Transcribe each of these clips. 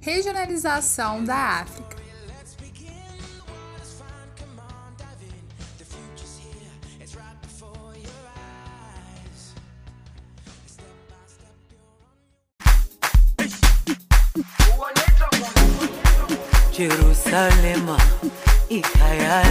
regionalização da África. Jerusalema ikhaya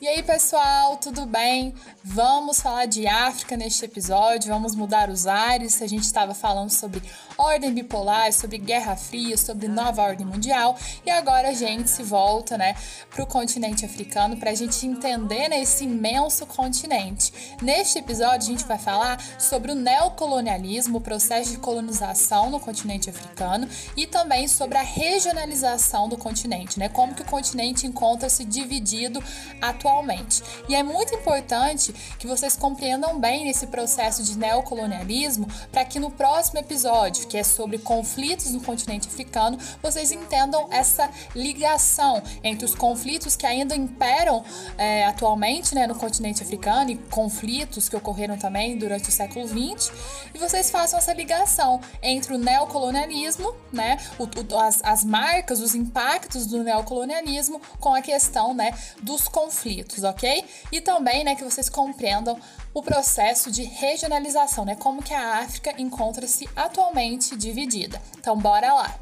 E aí, pessoal, tudo bem? Vamos falar de África neste episódio, vamos mudar os ares. A gente estava falando sobre ordem bipolar, sobre Guerra Fria, sobre nova ordem mundial, e agora a gente se volta, né, para o continente africano para a gente entender né, esse imenso continente. Neste episódio, a gente vai falar sobre o neocolonialismo, o processo de colonização no continente africano, e também sobre a regionalização do continente, né, como que o continente encontra-se dividido atualmente. E é muito importante que vocês compreendam bem esse processo de neocolonialismo para que no próximo episódio, que é sobre conflitos no continente africano, vocês entendam essa ligação entre os conflitos que ainda imperam é, atualmente né, no continente africano e conflitos que ocorreram também durante o século XX, e vocês façam essa ligação entre o neocolonialismo, né, o, o, as, as marcas, os impactos do neocolonialismo com a questão né, dos conflitos ok? E também, né, que vocês compreendam o processo de regionalização, né? Como que a África encontra-se atualmente dividida. Então, bora lá!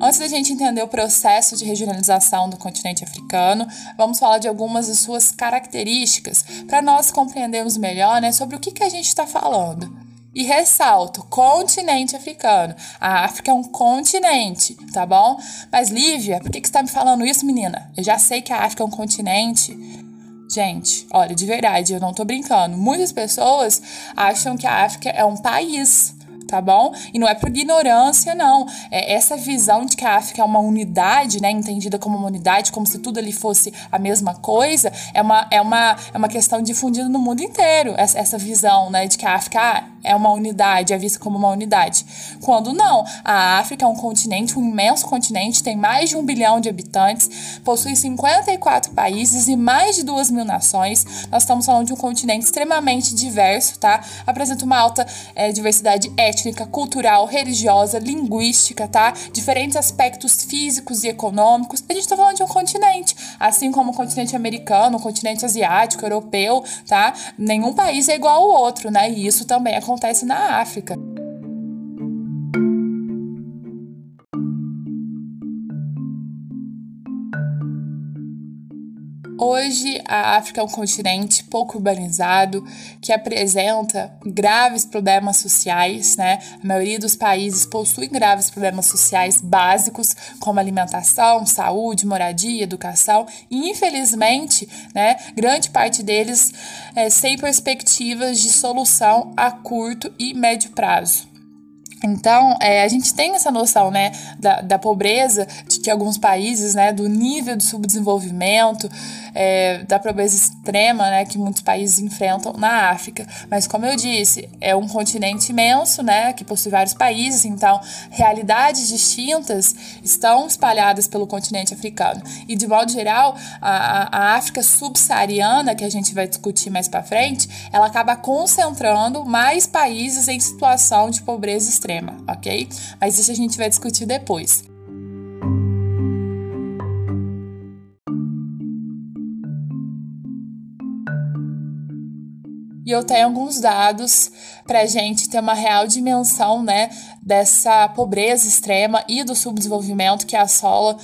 Antes da gente entender o processo de regionalização do continente africano, vamos falar de algumas de suas características para nós compreendermos melhor né, sobre o que, que a gente está falando. E ressalto, continente africano. A África é um continente, tá bom? Mas, Lívia, por que, que você tá me falando isso, menina? Eu já sei que a África é um continente. Gente, olha, de verdade, eu não tô brincando. Muitas pessoas acham que a África é um país tá bom? E não é por ignorância, não. É essa visão de que a África é uma unidade, né, entendida como uma unidade, como se tudo ali fosse a mesma coisa, é uma, é uma, é uma questão difundida no mundo inteiro, essa, essa visão, né, de que a África é uma unidade, é vista como uma unidade. Quando não, a África é um continente, um imenso continente, tem mais de um bilhão de habitantes, possui 54 países e mais de duas mil nações. Nós estamos falando de um continente extremamente diverso, tá? Apresenta uma alta é, diversidade étnica, cultural, religiosa, linguística, tá? Diferentes aspectos físicos e econômicos. A gente está falando de um continente, assim como o continente americano, o continente asiático, europeu, tá? Nenhum país é igual ao outro, né? E isso também acontece acontece na África. Hoje, a África é um continente pouco urbanizado que apresenta graves problemas sociais, né? A maioria dos países possui graves problemas sociais básicos, como alimentação, saúde, moradia, educação, e infelizmente, né, grande parte deles é, sem perspectivas de solução a curto e médio prazo. Então, é, a gente tem essa noção, né, da, da pobreza de que alguns países, né, do nível de subdesenvolvimento, é, da pobreza extrema, né, que muitos países enfrentam na África. Mas, como eu disse, é um continente imenso, né, que possui vários países, então, realidades distintas estão espalhadas pelo continente africano. E, de modo geral, a, a África subsaariana, que a gente vai discutir mais para frente, ela acaba concentrando mais países em situação de pobreza extrema ok? Mas isso a gente vai discutir depois. E eu tenho alguns dados para a gente ter uma real dimensão né, dessa pobreza extrema e do subdesenvolvimento que assola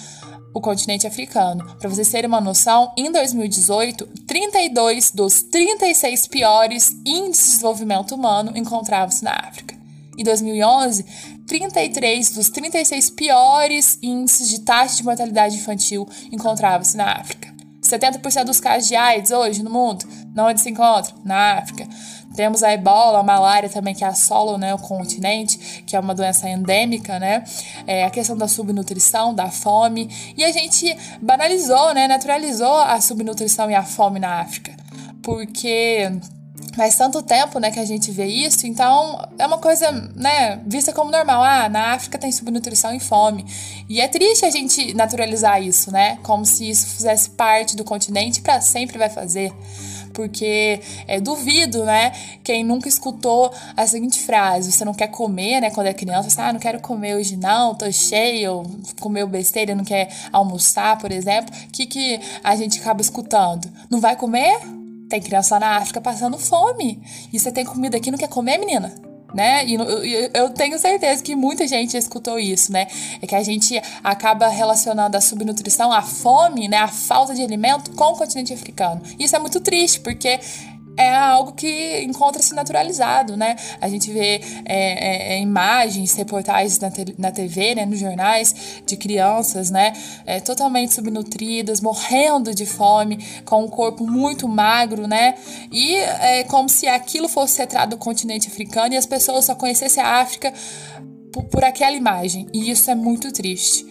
o continente africano. Para vocês terem uma noção, em 2018, 32 dos 36 piores índices de desenvolvimento humano encontravam-se na África. Em 2011, 33 dos 36 piores índices de taxa de mortalidade infantil encontravam-se na África. 70% dos casos de AIDS hoje no mundo, não onde se encontra? Na África. Temos a ebola, a malária também, que assolam né, o continente, que é uma doença endêmica, né? É, a questão da subnutrição, da fome. E a gente banalizou, né, naturalizou a subnutrição e a fome na África. Porque Faz tanto tempo, né, que a gente vê isso, então é uma coisa, né, vista como normal. Ah, na África tem subnutrição e fome. E é triste a gente naturalizar isso, né? Como se isso fizesse parte do continente para sempre vai fazer porque é, duvido, né? Quem nunca escutou a seguinte frase: você não quer comer, né? Quando é criança, você, ah, não quero comer hoje não, tô cheio, comeu besteira, não quer almoçar, por exemplo. O que, que a gente acaba escutando? Não vai comer? Tem criança na África passando fome. E você tem comida aqui, não quer comer, menina? Né? E eu tenho certeza que muita gente escutou isso, né? É que a gente acaba relacionando a subnutrição, a fome, né? A falta de alimento com o continente africano. Isso é muito triste, porque é algo que encontra-se naturalizado, né? A gente vê é, é, é imagens, reportagens na, te, na TV, né, nos jornais, de crianças, né, é, totalmente subnutridas, morrendo de fome, com um corpo muito magro, né? E é como se aquilo fosse retrato do continente africano e as pessoas só conhecessem a África por, por aquela imagem. E isso é muito triste.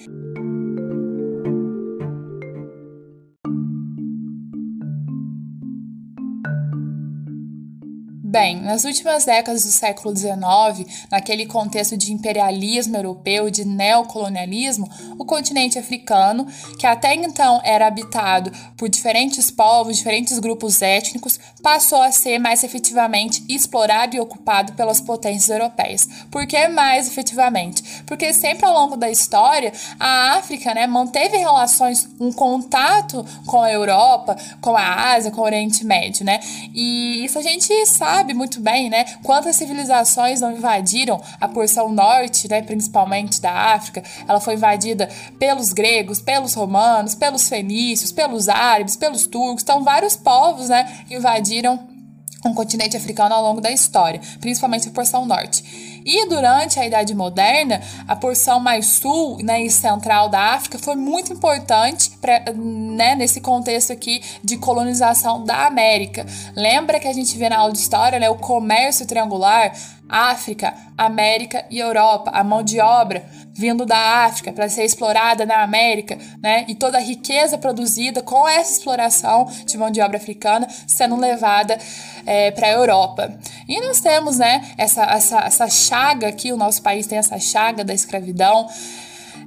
Bem, nas últimas décadas do século XIX, naquele contexto de imperialismo europeu, de neocolonialismo, o continente africano, que até então era habitado por diferentes povos, diferentes grupos étnicos, passou a ser mais efetivamente explorado e ocupado pelas potências europeias. Por que mais efetivamente? Porque sempre ao longo da história, a África né, manteve relações, um contato com a Europa, com a Ásia, com o Oriente Médio, né? E isso a gente sabe sabe muito bem, né, quantas civilizações não invadiram a porção norte, né, principalmente da África. Ela foi invadida pelos gregos, pelos romanos, pelos fenícios, pelos árabes, pelos turcos. Então, vários povos, né, invadiram um continente africano ao longo da história, principalmente a porção norte. E durante a Idade Moderna, a porção mais sul né, e central da África foi muito importante pra, né, nesse contexto aqui de colonização da América. Lembra que a gente vê na aula de história né, o comércio triangular? África, América e Europa, a mão de obra vindo da África para ser explorada na América, né? E toda a riqueza produzida com essa exploração de mão de obra africana sendo levada é, para a Europa. E nós temos, né, essa, essa, essa chaga aqui, o nosso país tem essa chaga da escravidão.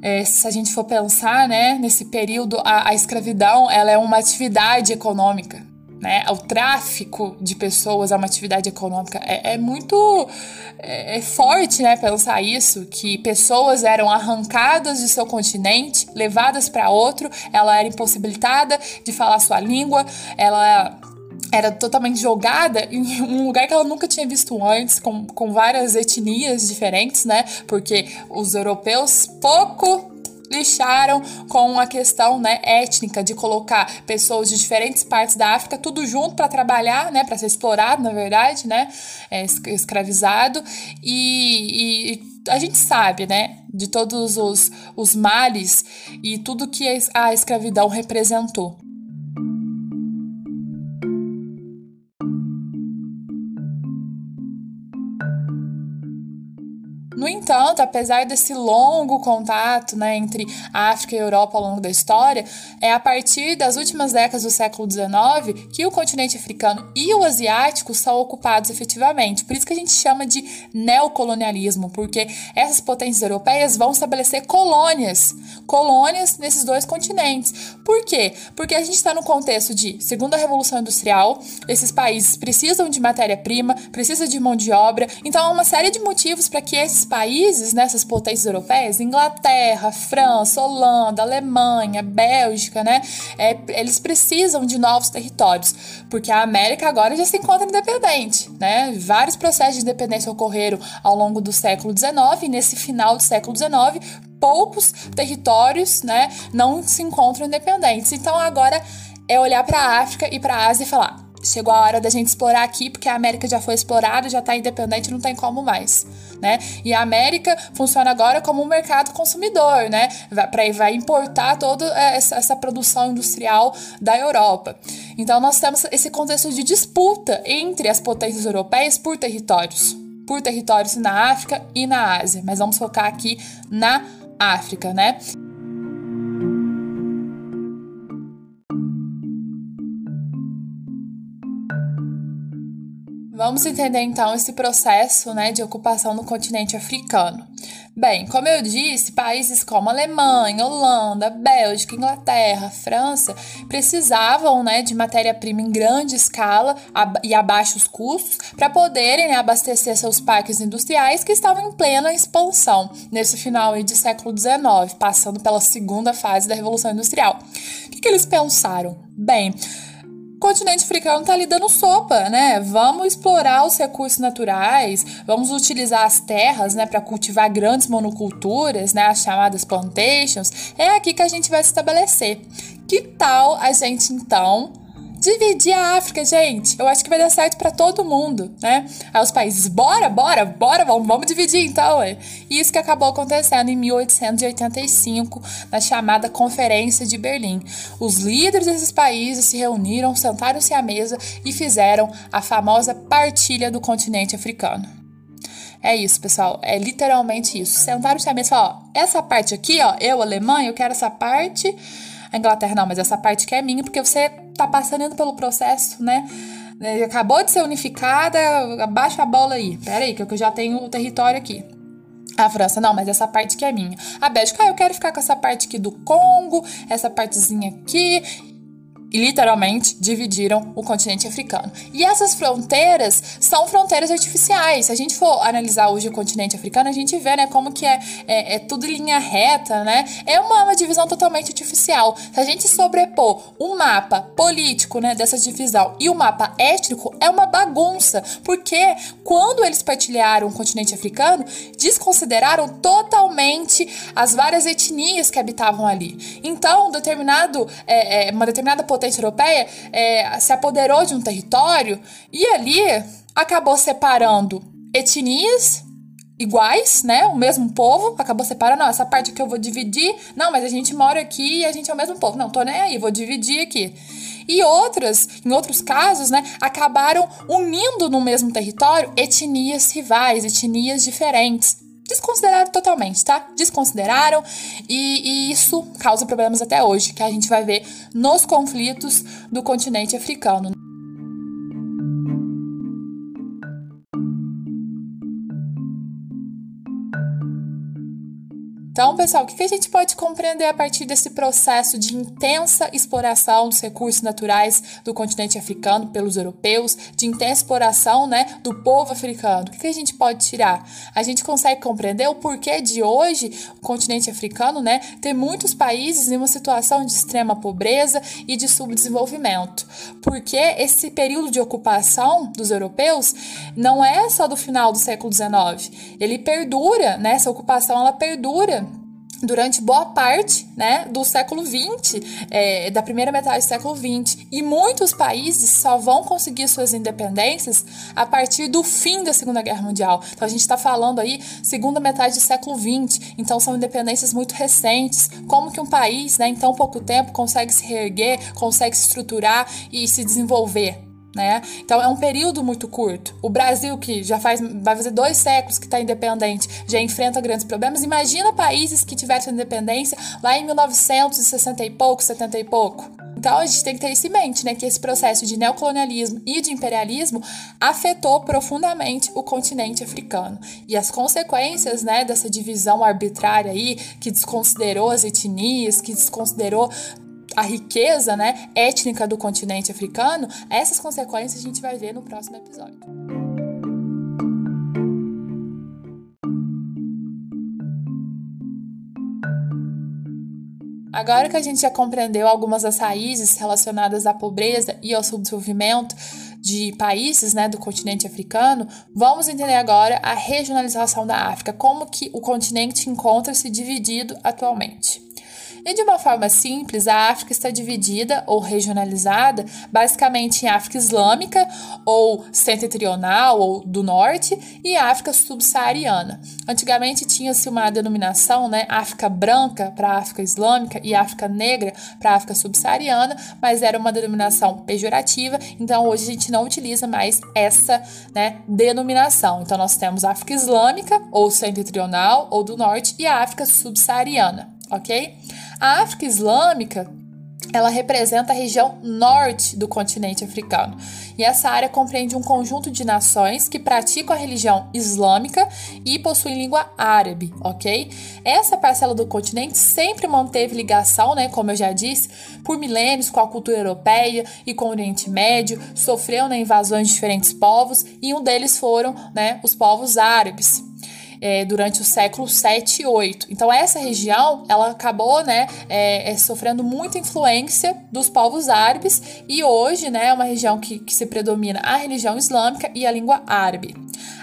É, se a gente for pensar, né, nesse período, a, a escravidão ela é uma atividade econômica, né? O tráfico de pessoas é uma atividade econômica. É, é muito é, é forte né, pensar isso: que pessoas eram arrancadas de seu continente, levadas para outro, ela era impossibilitada de falar sua língua, ela era totalmente jogada em um lugar que ela nunca tinha visto antes, com, com várias etnias diferentes, né? Porque os europeus pouco lixaram com a questão né, étnica de colocar pessoas de diferentes partes da África tudo junto para trabalhar, né, para ser explorado, na verdade, né, é, escravizado e, e, a gente sabe, né, de todos os, os males e tudo que a escravidão representou. No entanto, apesar desse longo contato né, entre África e Europa ao longo da história, é a partir das últimas décadas do século XIX que o continente africano e o asiático são ocupados efetivamente. Por isso que a gente chama de neocolonialismo, porque essas potências europeias vão estabelecer colônias, colônias nesses dois continentes. Por quê? Porque a gente está no contexto de segunda revolução industrial, esses países precisam de matéria-prima, precisam de mão de obra, então há uma série de motivos para que esses países, nessas né, potências europeias, Inglaterra, França, Holanda, Alemanha, Bélgica, né, é, eles precisam de novos territórios, porque a América agora já se encontra independente, né? Vários processos de independência ocorreram ao longo do século XIX e nesse final do século XIX, poucos territórios, né, não se encontram independentes. Então agora é olhar para a África e para a Ásia e falar: chegou a hora da gente explorar aqui, porque a América já foi explorada, já está independente, não tem como mais, né? E a América funciona agora como um mercado consumidor, né? Vai, vai importar toda essa, essa produção industrial da Europa. Então nós temos esse contexto de disputa entre as potências europeias por territórios, por territórios na África e na Ásia. Mas vamos focar aqui na África, né? Vamos entender então esse processo né, de ocupação no continente africano. Bem, como eu disse, países como Alemanha, Holanda, Bélgica, Inglaterra, França precisavam né, de matéria-prima em grande escala e a baixos custos para poderem né, abastecer seus parques industriais que estavam em plena expansão nesse final de século XIX, passando pela segunda fase da Revolução Industrial. O que, que eles pensaram? Bem, o continente africano está ali dando sopa, né? Vamos explorar os recursos naturais, vamos utilizar as terras, né, para cultivar grandes monoculturas, né, as chamadas plantations. É aqui que a gente vai se estabelecer. Que tal a gente então dividir a África, gente. Eu acho que vai dar certo para todo mundo, né? Aí os países, bora, bora, bora, vamos, vamos dividir então, é. Isso que acabou acontecendo em 1885, na chamada Conferência de Berlim. Os líderes desses países se reuniram, sentaram-se à mesa e fizeram a famosa partilha do continente africano. É isso, pessoal. É literalmente isso. Sentaram-se à mesa e falaram: ó, essa parte aqui, ó, eu, Alemanha, eu quero essa parte. A Inglaterra, não, mas essa parte que é minha, porque você tá passando pelo processo, né? É, acabou de ser unificada, abaixa a bola aí. Pera aí, que eu já tenho o território aqui. A França, não, mas essa parte que é minha. A Bélgica, ah, eu quero ficar com essa parte aqui do Congo, essa partezinha aqui e literalmente dividiram o continente africano. E essas fronteiras são fronteiras artificiais. Se a gente for analisar hoje o continente africano, a gente vê, né, como que é, é, é tudo linha reta, né? É uma, uma, divisão totalmente artificial. Se a gente sobrepor o mapa político, né, dessa divisão e o mapa étnico, é uma bagunça, porque quando eles partilharam o continente africano, desconsideraram totalmente as várias etnias que habitavam ali. Então, determinado, é, é uma determinada potência europeia é, se apoderou de um território e ali acabou separando etnias iguais, né? O mesmo povo, acabou separando, não, essa parte que eu vou dividir, não, mas a gente mora aqui e a gente é o mesmo povo. Não, tô nem aí, vou dividir aqui. E outras, em outros casos, né, acabaram unindo no mesmo território etnias rivais, etnias diferentes desconsideraram totalmente, tá? Desconsideraram e, e, isso causa problemas até hoje, que a gente vai ver nos conflitos do continente africano. Então, pessoal, o que a gente pode compreender a partir desse processo de intensa exploração dos recursos naturais do continente africano pelos europeus, de intensa exploração né, do povo africano? O que a gente pode tirar? A gente consegue compreender o porquê de hoje o continente africano né, ter muitos países em uma situação de extrema pobreza e de subdesenvolvimento. Porque esse período de ocupação dos europeus não é só do final do século XIX, ele perdura, né, essa ocupação ela perdura durante boa parte né, do século XX, é, da primeira metade do século XX. E muitos países só vão conseguir suas independências a partir do fim da Segunda Guerra Mundial. Então a gente está falando aí segunda metade do século XX. Então são independências muito recentes. Como que um país, né, em tão pouco tempo, consegue se reerguer, consegue se estruturar e se desenvolver? Né? Então é um período muito curto. O Brasil, que já faz, vai fazer dois séculos que está independente, já enfrenta grandes problemas. Imagina países que tiveram independência lá em 1960 e pouco, 70 e pouco. Então a gente tem que ter isso em mente, né? Que esse processo de neocolonialismo e de imperialismo afetou profundamente o continente africano. E as consequências, né, dessa divisão arbitrária aí, que desconsiderou as etnias, que desconsiderou a riqueza né, étnica do continente africano, essas consequências a gente vai ver no próximo episódio. Agora que a gente já compreendeu algumas das raízes relacionadas à pobreza e ao subdesenvolvimento de países né, do continente africano, vamos entender agora a regionalização da África, como que o continente encontra-se dividido atualmente. E de uma forma simples, a África está dividida ou regionalizada basicamente em África Islâmica ou setentrional ou do norte e África subsaariana. Antigamente tinha-se uma denominação, né, África branca para África Islâmica e África negra para África subsaariana, mas era uma denominação pejorativa, então hoje a gente não utiliza mais essa, né, denominação. Então nós temos África Islâmica ou setentrional ou do norte e África subsaariana, ok? A África Islâmica ela representa a região norte do continente africano. E essa área compreende um conjunto de nações que praticam a religião islâmica e possuem língua árabe, ok? Essa parcela do continente sempre manteve ligação, né, como eu já disse, por milênios com a cultura europeia e com o Oriente Médio, sofreu né, invasões de diferentes povos e um deles foram né, os povos árabes é, durante o século 7 e 8. Então essa região ela acabou né, é, é, sofrendo muita influência dos povos árabes e hoje né, é uma região que, que se predomina a religião islâmica e a língua árabe.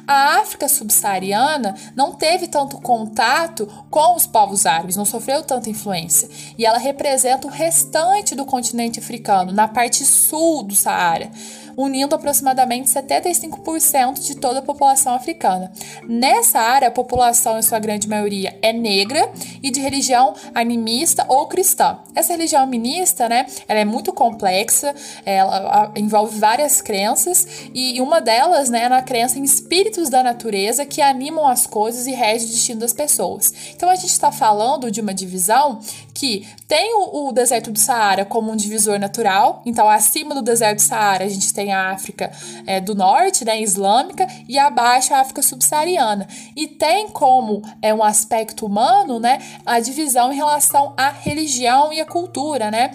A África subsaariana não teve tanto contato com os povos árabes, não sofreu tanta influência. E ela representa o restante do continente africano, na parte sul do Saara unindo aproximadamente 75% de toda a população africana. Nessa área, a população, em sua grande maioria, é negra e de religião animista ou cristã. Essa religião animista, né, ela é muito complexa, ela envolve várias crenças e uma delas, né, é na crença em espíritos da natureza que animam as coisas e regem o destino das pessoas. Então a gente está falando de uma divisão que tem o, o deserto do Saara como um divisor natural, então acima do deserto do Saara a gente tem a África é, do Norte, né, islâmica, e abaixo a África subsaariana. E tem como é um aspecto humano, né, a divisão em relação à religião e à cultura, né?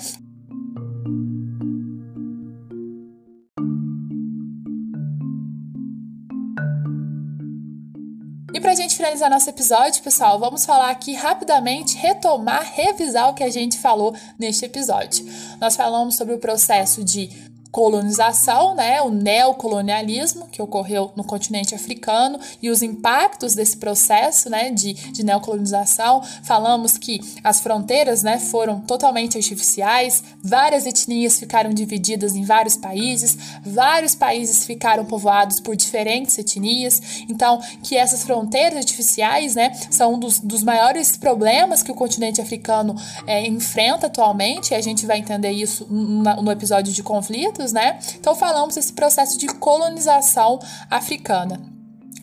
E para a gente finalizar nosso episódio, pessoal, vamos falar aqui rapidamente, retomar, revisar o que a gente falou neste episódio. Nós falamos sobre o processo de colonização, né, o neocolonialismo que ocorreu no continente africano e os impactos desse processo, né, de, de neocolonização. Falamos que as fronteiras, né, foram totalmente artificiais, várias etnias ficaram divididas em vários países, vários países ficaram povoados por diferentes etnias. Então, que essas fronteiras artificiais, né, são um dos, dos maiores problemas que o continente africano é, enfrenta atualmente. E a gente vai entender isso no, no episódio de conflito né? Então falamos desse processo de colonização africana.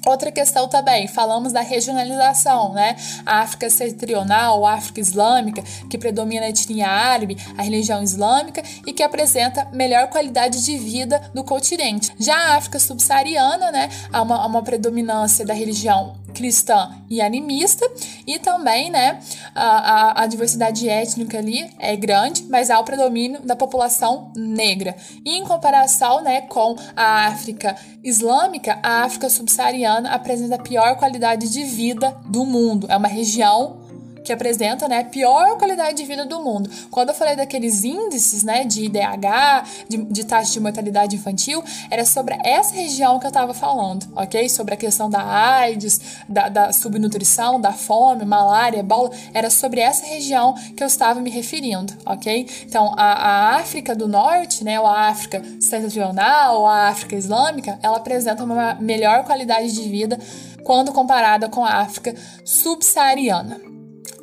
Outra questão também, falamos da regionalização, né? A África setentrional, a África islâmica, que predomina a etnia árabe, a religião islâmica e que apresenta melhor qualidade de vida no continente. Já a África subsaariana, né? Há uma, uma predominância da religião cristã e animista, e também, né, a, a, a, diversidade étnica ali é grande, mas há o predomínio da população negra. E em comparação, né, com a África islâmica, a África subsaariana apresenta a pior qualidade de vida do mundo. É uma região que apresenta né, a pior qualidade de vida do mundo. Quando eu falei daqueles índices né, de IDH, de, de taxa de mortalidade infantil, era sobre essa região que eu estava falando, ok? Sobre a questão da AIDS, da, da subnutrição, da fome, malária, ebola, era sobre essa região que eu estava me referindo, ok? Então, a, a África do Norte, né, ou a África setentrional, ou a África Islâmica, ela apresenta uma melhor qualidade de vida quando comparada com a África subsaariana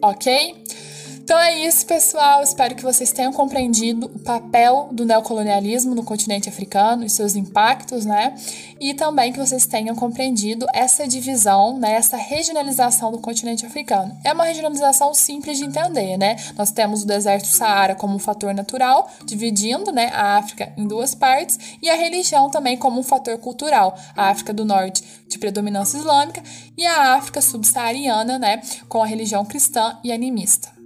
ok? Então é isso, pessoal. Espero que vocês tenham compreendido o papel do neocolonialismo no continente africano e seus impactos, né? E também que vocês tenham compreendido essa divisão, né? Essa regionalização do continente africano. É uma regionalização simples de entender, né? Nós temos o deserto Saara como um fator natural, dividindo, né, a África em duas partes, e a religião também como um fator cultural. A África do Norte de predominância islâmica e a África subsaariana, né, com a religião cristã e animista.